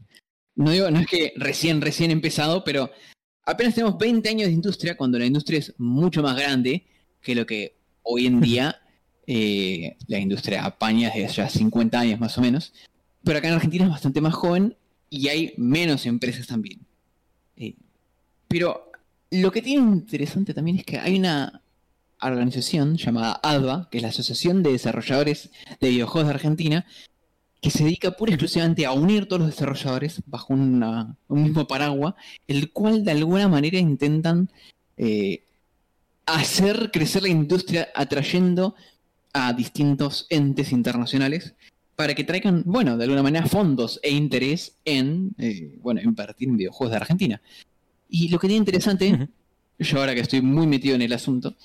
No digo, no es que recién, recién empezado, pero apenas tenemos 20 años de industria, cuando la industria es mucho más grande que lo que hoy en día [LAUGHS] eh, la industria apaña desde ya 50 años más o menos. Pero acá en Argentina es bastante más joven y hay menos empresas también. Eh, pero lo que tiene interesante también es que hay una organización llamada ADVA, que es la Asociación de Desarrolladores de Videojuegos de Argentina, que se dedica pura y exclusivamente a unir todos los desarrolladores bajo un mismo paraguas, el cual de alguna manera intentan eh, hacer crecer la industria atrayendo a distintos entes internacionales para que traigan, bueno, de alguna manera fondos e interés en, eh, bueno, invertir en videojuegos de Argentina. Y lo que tiene interesante, yo ahora que estoy muy metido en el asunto,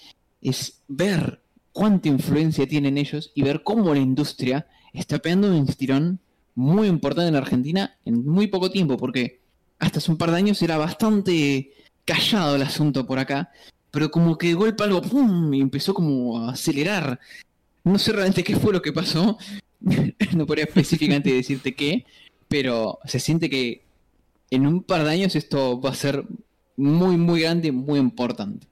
es ver cuánta influencia tienen ellos y ver cómo la industria está pegando un estirón muy importante en Argentina en muy poco tiempo, porque hasta hace un par de años era bastante callado el asunto por acá, pero como que de golpe algo ¡pum! y empezó como a acelerar. No sé realmente qué fue lo que pasó, [LAUGHS] no podría específicamente [LAUGHS] decirte qué, pero se siente que en un par de años esto va a ser muy, muy grande, muy importante.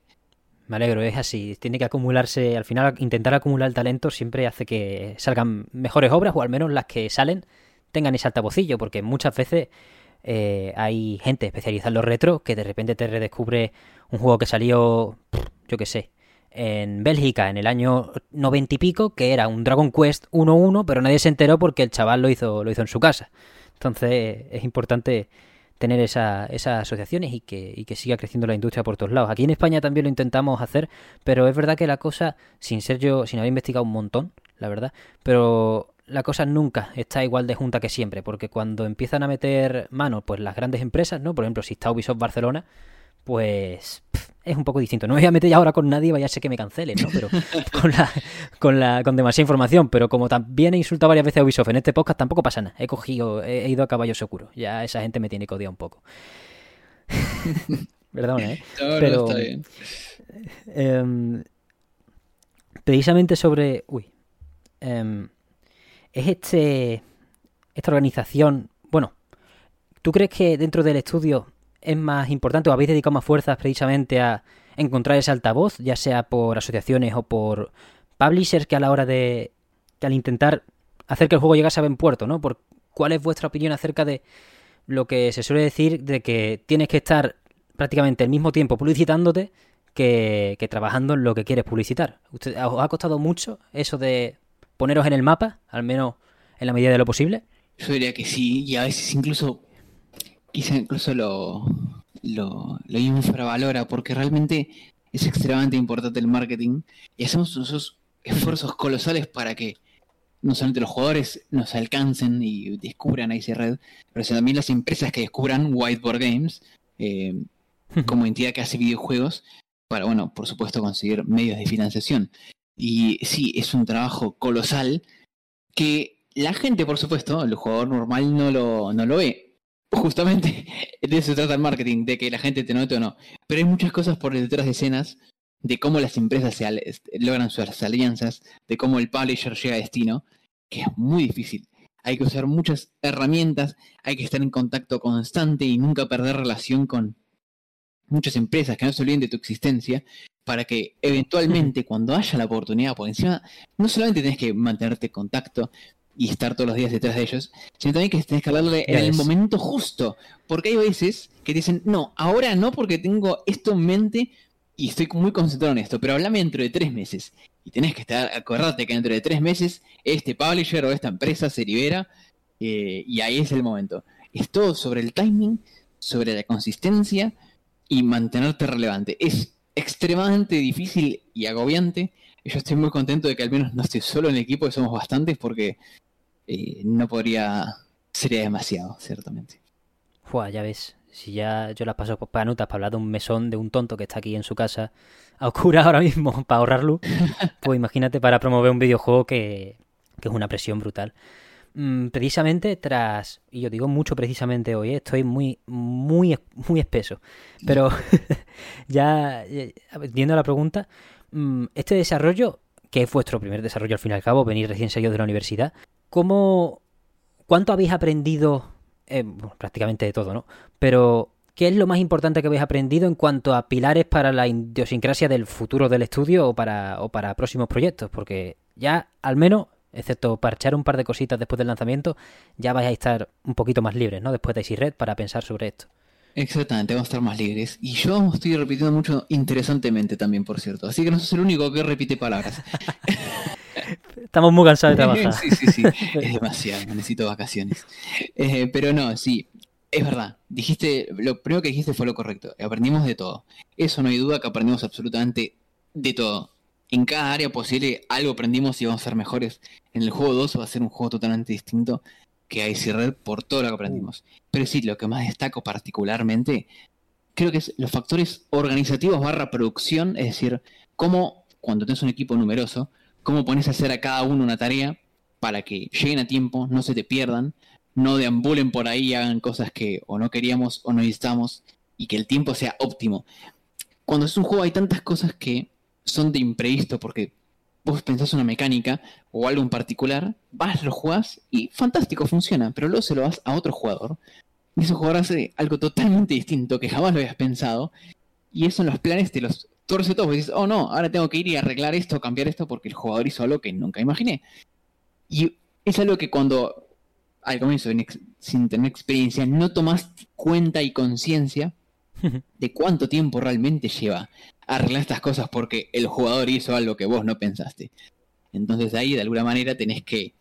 Me alegro, es así. Tiene que acumularse, al final intentar acumular talento siempre hace que salgan mejores obras o al menos las que salen tengan ese altavocillo, porque muchas veces eh, hay gente especializada en los retro que de repente te redescubre un juego que salió, yo qué sé, en Bélgica en el año noventa y pico, que era un Dragon Quest 1-1, pero nadie se enteró porque el chaval lo hizo, lo hizo en su casa. Entonces es importante tener esa, esas asociaciones y que, y que siga creciendo la industria por todos lados. Aquí en España también lo intentamos hacer, pero es verdad que la cosa, sin ser yo, sin haber investigado un montón, la verdad, pero la cosa nunca está igual de junta que siempre, porque cuando empiezan a meter mano, pues las grandes empresas, ¿no? Por ejemplo, si está Ubisoft Barcelona, pues es un poco distinto. No me voy a meter ya ahora con nadie, vaya a ser que me cancelen, ¿no? Pero [LAUGHS] con la, con la, con demasiada información. Pero como también he insultado varias veces a Ubisoft en este podcast, tampoco pasa nada. He cogido, he, ido a caballo seguro. Ya esa gente me tiene que odiar un poco. [LAUGHS] Perdona, ¿eh? Pero, está bien. Em, precisamente sobre. Uy. Em, es este. Esta organización. Bueno, ¿tú crees que dentro del estudio es más importante o habéis dedicado más fuerzas precisamente a encontrar ese altavoz, ya sea por asociaciones o por publishers que a la hora de que al intentar hacer que el juego llegase a buen puerto, ¿no? Por, ¿Cuál es vuestra opinión acerca de lo que se suele decir de que tienes que estar prácticamente el mismo tiempo publicitándote que, trabajando en lo que quieres publicitar? ¿Usted, ¿Os ha costado mucho eso de poneros en el mapa, al menos en la medida de lo posible? Yo diría que sí, y a veces incluso quizá incluso lo, lo, infravalora porque realmente es extremadamente importante el marketing y hacemos esos esfuerzos colosales para que no solamente los jugadores nos alcancen y descubran Icy Red, pero también las empresas que descubran Whiteboard Games eh, como entidad que hace videojuegos para, bueno, por supuesto conseguir medios de financiación. Y sí, es un trabajo colosal que la gente, por supuesto, el jugador normal no lo, no lo ve justamente [LAUGHS] de eso se trata el marketing, de que la gente te note o no. Pero hay muchas cosas por detrás de escenas, de cómo las empresas se logran sus alianzas, de cómo el publisher llega a destino, que es muy difícil. Hay que usar muchas herramientas, hay que estar en contacto constante y nunca perder relación con muchas empresas que no se olviden de tu existencia, para que eventualmente cuando haya la oportunidad, por encima, no solamente tienes que mantenerte en contacto, y estar todos los días detrás de ellos, sino también que tienes que hablarle en el momento justo. Porque hay veces que dicen, no, ahora no porque tengo esto en mente y estoy muy concentrado en esto, pero hablame dentro de tres meses. Y tenés que estar, acordarte que dentro de tres meses este publisher o esta empresa se libera eh, y ahí es el momento. Es todo sobre el timing, sobre la consistencia y mantenerte relevante. Es extremadamente difícil y agobiante. Yo estoy muy contento de que al menos no estoy solo en el equipo, que somos bastantes, porque eh, no podría, sería demasiado, ciertamente. Fua, ya ves, si ya yo las paso por panutas para hablar de un mesón de un tonto que está aquí en su casa a oscura ahora mismo [LAUGHS] para ahorrar luz, pues imagínate para promover un videojuego que, que es una presión brutal. Mm, precisamente tras, y yo digo mucho precisamente hoy, eh, estoy muy, muy, muy espeso, pero [LAUGHS] ya, viendo la pregunta, este desarrollo, que es vuestro primer desarrollo al fin y al cabo, venir recién salido de la universidad, ¿Cómo, ¿Cuánto habéis aprendido? Eh, prácticamente de todo, ¿no? Pero, ¿qué es lo más importante que habéis aprendido en cuanto a pilares para la idiosincrasia del futuro del estudio o para, o para próximos proyectos? Porque ya, al menos, excepto parchar un par de cositas después del lanzamiento, ya vais a estar un poquito más libres, ¿no? Después de Easy Red para pensar sobre esto. Exactamente, vamos a estar más libres. Y yo estoy repitiendo mucho interesantemente también, por cierto. Así que no soy el único que repite palabras. [LAUGHS] Estamos muy cansados de trabajar. sí, sí, sí. [LAUGHS] Es demasiado. Necesito vacaciones. Eh, pero no, sí. Es verdad. Dijiste, lo primero que dijiste fue lo correcto. Aprendimos de todo. Eso no hay duda que aprendimos absolutamente de todo. En cada área posible algo aprendimos y vamos a ser mejores. En el juego 2 va a ser un juego totalmente distinto que Red por todo lo que aprendimos. Pero sí, lo que más destaco particularmente, creo que es los factores organizativos barra producción, es decir, cómo cuando tenés un equipo numeroso, cómo pones a hacer a cada uno una tarea para que lleguen a tiempo, no se te pierdan, no deambulen por ahí y hagan cosas que o no queríamos o no necesitamos y que el tiempo sea óptimo. Cuando es un juego hay tantas cosas que son de imprevisto porque vos pensás una mecánica o algo en particular, vas, lo jugás y fantástico, funciona, pero luego se lo das a otro jugador y ese jugador hace algo totalmente distinto que jamás lo habías pensado y eso en los planes te los torce todo y dices, oh no, ahora tengo que ir y arreglar esto, cambiar esto porque el jugador hizo algo que nunca imaginé. Y es algo que cuando al comienzo, sin tener experiencia, no tomas cuenta y conciencia [LAUGHS] de cuánto tiempo realmente lleva arreglar estas cosas porque el jugador hizo algo que vos no pensaste. Entonces ahí de alguna manera tenés que,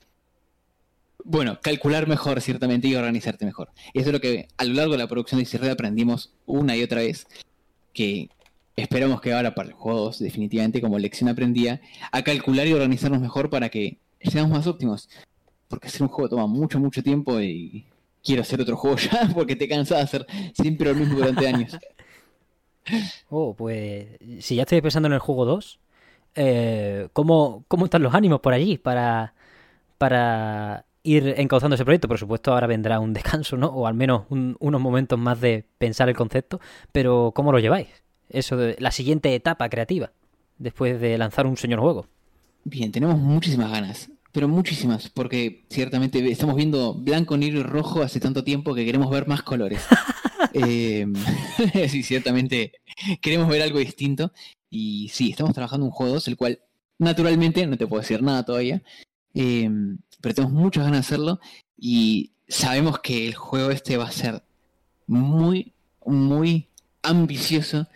bueno, calcular mejor ciertamente y organizarte mejor. Eso es lo que a lo largo de la producción de ICRD aprendimos una y otra vez, que esperamos que ahora para el juego 2 definitivamente como lección aprendida, a calcular y organizarnos mejor para que seamos más óptimos. Porque hacer un juego toma mucho, mucho tiempo y quiero hacer otro juego [LAUGHS] ya porque te cansas de hacer siempre lo mismo durante años. [LAUGHS] Oh, pues si ya estoy pensando en el juego 2, eh, ¿cómo, ¿cómo están los ánimos por allí para, para ir encauzando ese proyecto? Por supuesto, ahora vendrá un descanso, ¿no? O al menos unos momentos más de pensar el concepto, pero ¿cómo lo lleváis? Eso de la siguiente etapa creativa, después de lanzar un señor juego. Bien, tenemos muchísimas ganas, pero muchísimas, porque ciertamente estamos viendo blanco, negro y rojo hace tanto tiempo que queremos ver más colores. [LAUGHS] Eh, [LAUGHS] sí, ciertamente queremos ver algo distinto. Y sí, estamos trabajando un juego 2, el cual naturalmente no te puedo decir nada todavía, eh, pero tenemos muchas ganas de hacerlo y sabemos que el juego este va a ser muy, muy ambicioso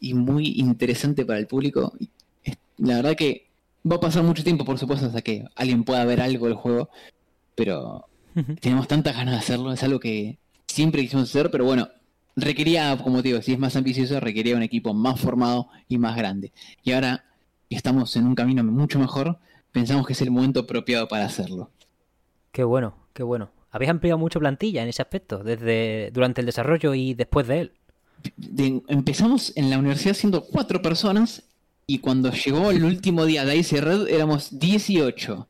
y muy interesante para el público. La verdad que va a pasar mucho tiempo, por supuesto, hasta que alguien pueda ver algo del juego, pero tenemos tantas ganas de hacerlo, es algo que siempre quisimos hacer, pero bueno, requería, como te digo, si es más ambicioso, requería un equipo más formado y más grande. Y ahora estamos en un camino mucho mejor, pensamos que es el momento apropiado para hacerlo. Qué bueno, qué bueno. Habéis ampliado mucho plantilla en ese aspecto, desde durante el desarrollo y después de él. empezamos en la universidad siendo cuatro personas y cuando llegó el último día de Ice Red éramos 18.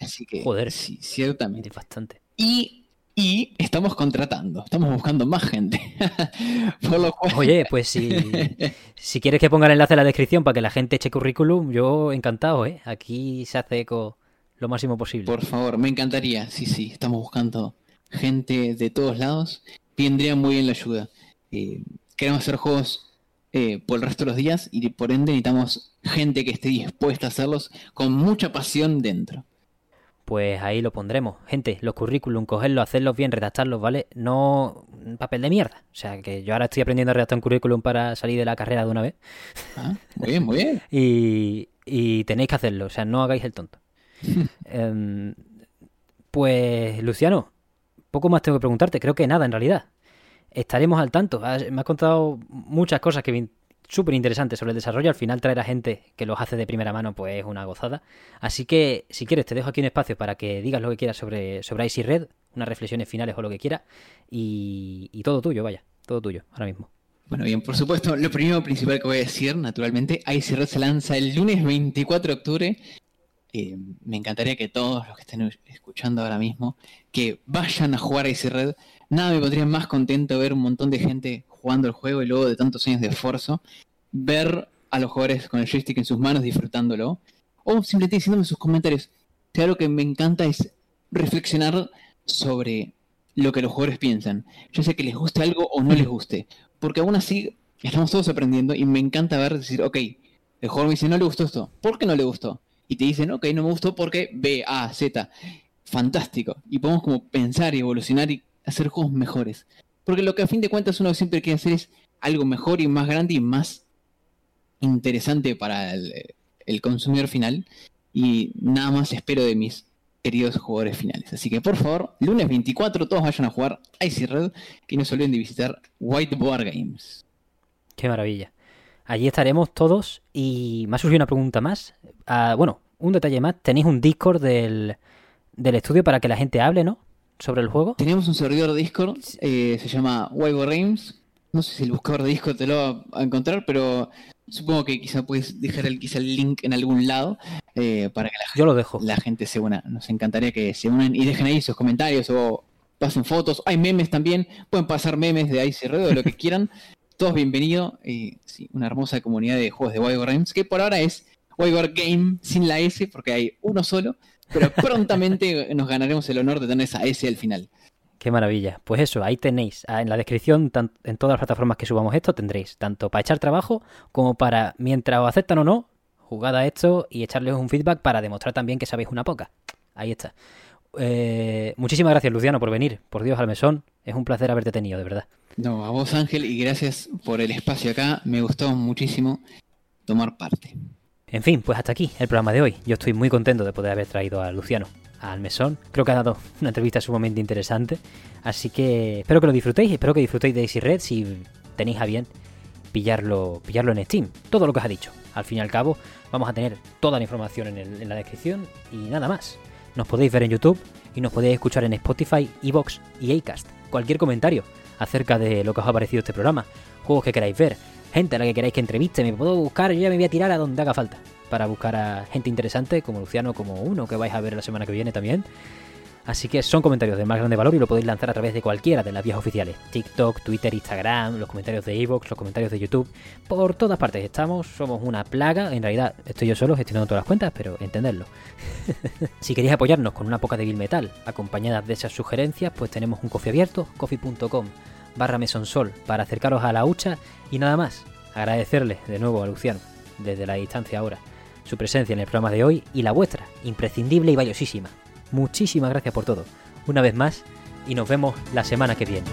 Así que, Joder, sí, ciertamente. Bastante. Y y estamos contratando, estamos buscando más gente. [LAUGHS] Oye, pues si, [LAUGHS] si quieres que ponga el enlace en la descripción para que la gente eche currículum, yo encantado, ¿eh? Aquí se hace eco lo máximo posible. Por favor, me encantaría. Sí, sí, estamos buscando gente de todos lados. Vendría muy bien la ayuda. Eh, queremos hacer juegos eh, por el resto de los días y por ende necesitamos gente que esté dispuesta a hacerlos con mucha pasión dentro pues ahí lo pondremos. Gente, los currículum, cogerlos, hacerlos bien, redactarlos, ¿vale? No un papel de mierda. O sea, que yo ahora estoy aprendiendo a redactar un currículum para salir de la carrera de una vez. Ah, muy bien, muy bien. [LAUGHS] y, tenéis que hacerlo, o sea, no hagáis el tonto. [LAUGHS] Em, pues, Luciano, poco más tengo que preguntarte. Creo que nada, en realidad. Estaremos al tanto. Me has contado muchas cosas que súper interesante sobre el desarrollo. Al final traer a gente que los hace de primera mano pues es una gozada. Así que si quieres te dejo aquí un espacio para que digas lo que quieras sobre, sobre Red, unas reflexiones finales o lo que quieras. Y, todo tuyo, vaya, todo tuyo, ahora mismo. Bueno, bien, por supuesto, lo primero principal que voy a decir, naturalmente, Icy Red se lanza el lunes 24 de octubre. Eh, me encantaría que todos los que estén escuchando ahora mismo, que vayan a jugar Icy Red. Nada me pondría más contento ver un montón de gente jugando el juego y luego de tantos años de esfuerzo, ver a los jugadores con el joystick en sus manos disfrutándolo, o simplemente diciéndome sus comentarios. O lo que me encanta es reflexionar sobre lo que los jugadores piensan, ya sea que les guste algo o no les guste, porque aún así estamos todos aprendiendo y me encanta ver, decir, ok, el jugador me dice, no le gustó esto, ¿por qué no le gustó? Y te dicen, ok, no me gustó porque B, A, Z, fantástico, y podemos como pensar y evolucionar y hacer juegos mejores. Porque lo que a fin de cuentas uno siempre quiere hacer es algo mejor y más grande y más interesante para el, consumidor final. Y nada más espero de mis queridos jugadores finales. Así que por favor, lunes 24 todos vayan a jugar Icy Red y no se olviden de visitar Whiteboard Games. Qué maravilla. Allí estaremos todos y me ha surgido una pregunta más. Ah, bueno, un detalle más. Tenéis un Discord del, del estudio para que la gente hable, ¿no? Sobre el juego? Tenemos un servidor de Discord, eh, se llama Weibo Games. No sé si el buscador de Discord te lo va a encontrar, pero Supongo que quizá puedes dejar el, quizá el link en algún lado eh, para que la, Yo lo dejo. la gente se una. Nos encantaría que se unan y dejen ahí sus comentarios o pasen fotos. Hay memes también. Pueden pasar memes de Ice Red o lo que [LAUGHS] quieran. Todos bienvenidos. Y sí, una hermosa comunidad de juegos de WireGuard Games que por ahora es WireGuard Game sin la S porque hay uno solo. Pero prontamente nos ganaremos el honor de tener esa S al final. Qué maravilla. Pues eso, ahí tenéis. ah, En la descripción, en todas las plataformas que subamos esto, tendréis tanto para echar trabajo como para, mientras os aceptan o no, jugad a esto y echarles un feedback para demostrar también que sabéis una poca. Ahí está. Eh, muchísimas gracias, Luciano, por venir. Por Dios, al mesón. Es un placer haberte tenido, de verdad. No, a vos Ángel y gracias por el espacio acá. Me gustó muchísimo tomar parte. En fin, pues hasta aquí el programa de hoy. Yo estoy muy contento de poder haber traído a Luciano al mesón. Creo que ha dado una entrevista sumamente interesante. Así que espero que lo disfrutéis. Espero que disfrutéis de Easy Red si tenéis a bien pillarlo, pillarlo en Steam. Todo lo que os ha dicho. Al fin y al cabo, vamos a tener toda la información en, la descripción y nada más. Nos podéis ver en YouTube y nos podéis escuchar en Spotify, Evox y Acast. Cualquier comentario acerca de lo que os ha parecido este programa, juegos que queráis ver, gente a la que queráis que entreviste, me puedo buscar, yo ya me voy a tirar a donde haga falta para buscar a gente interesante como Luciano, como uno que vais a ver la semana que viene también. Así que son comentarios de más grande valor y lo podéis lanzar a través de cualquiera de las vías oficiales. TikTok, Twitter, Instagram, los comentarios de Evox, los comentarios de YouTube. Por todas partes estamos, somos una plaga. En realidad estoy yo solo gestionando todas las cuentas, pero entenderlo. [LAUGHS] si queréis apoyarnos con una poca de Metal, acompañadas de esas sugerencias, pues tenemos un coffee abierto, coffee.com barra mesonsol para acercaros a la hucha y nada más. Agradecerle de nuevo a Luciano, desde la distancia ahora, su presencia en el programa de hoy y la vuestra, imprescindible y valiosísima. Muchísimas gracias por todo, una vez más, y nos vemos la semana que viene.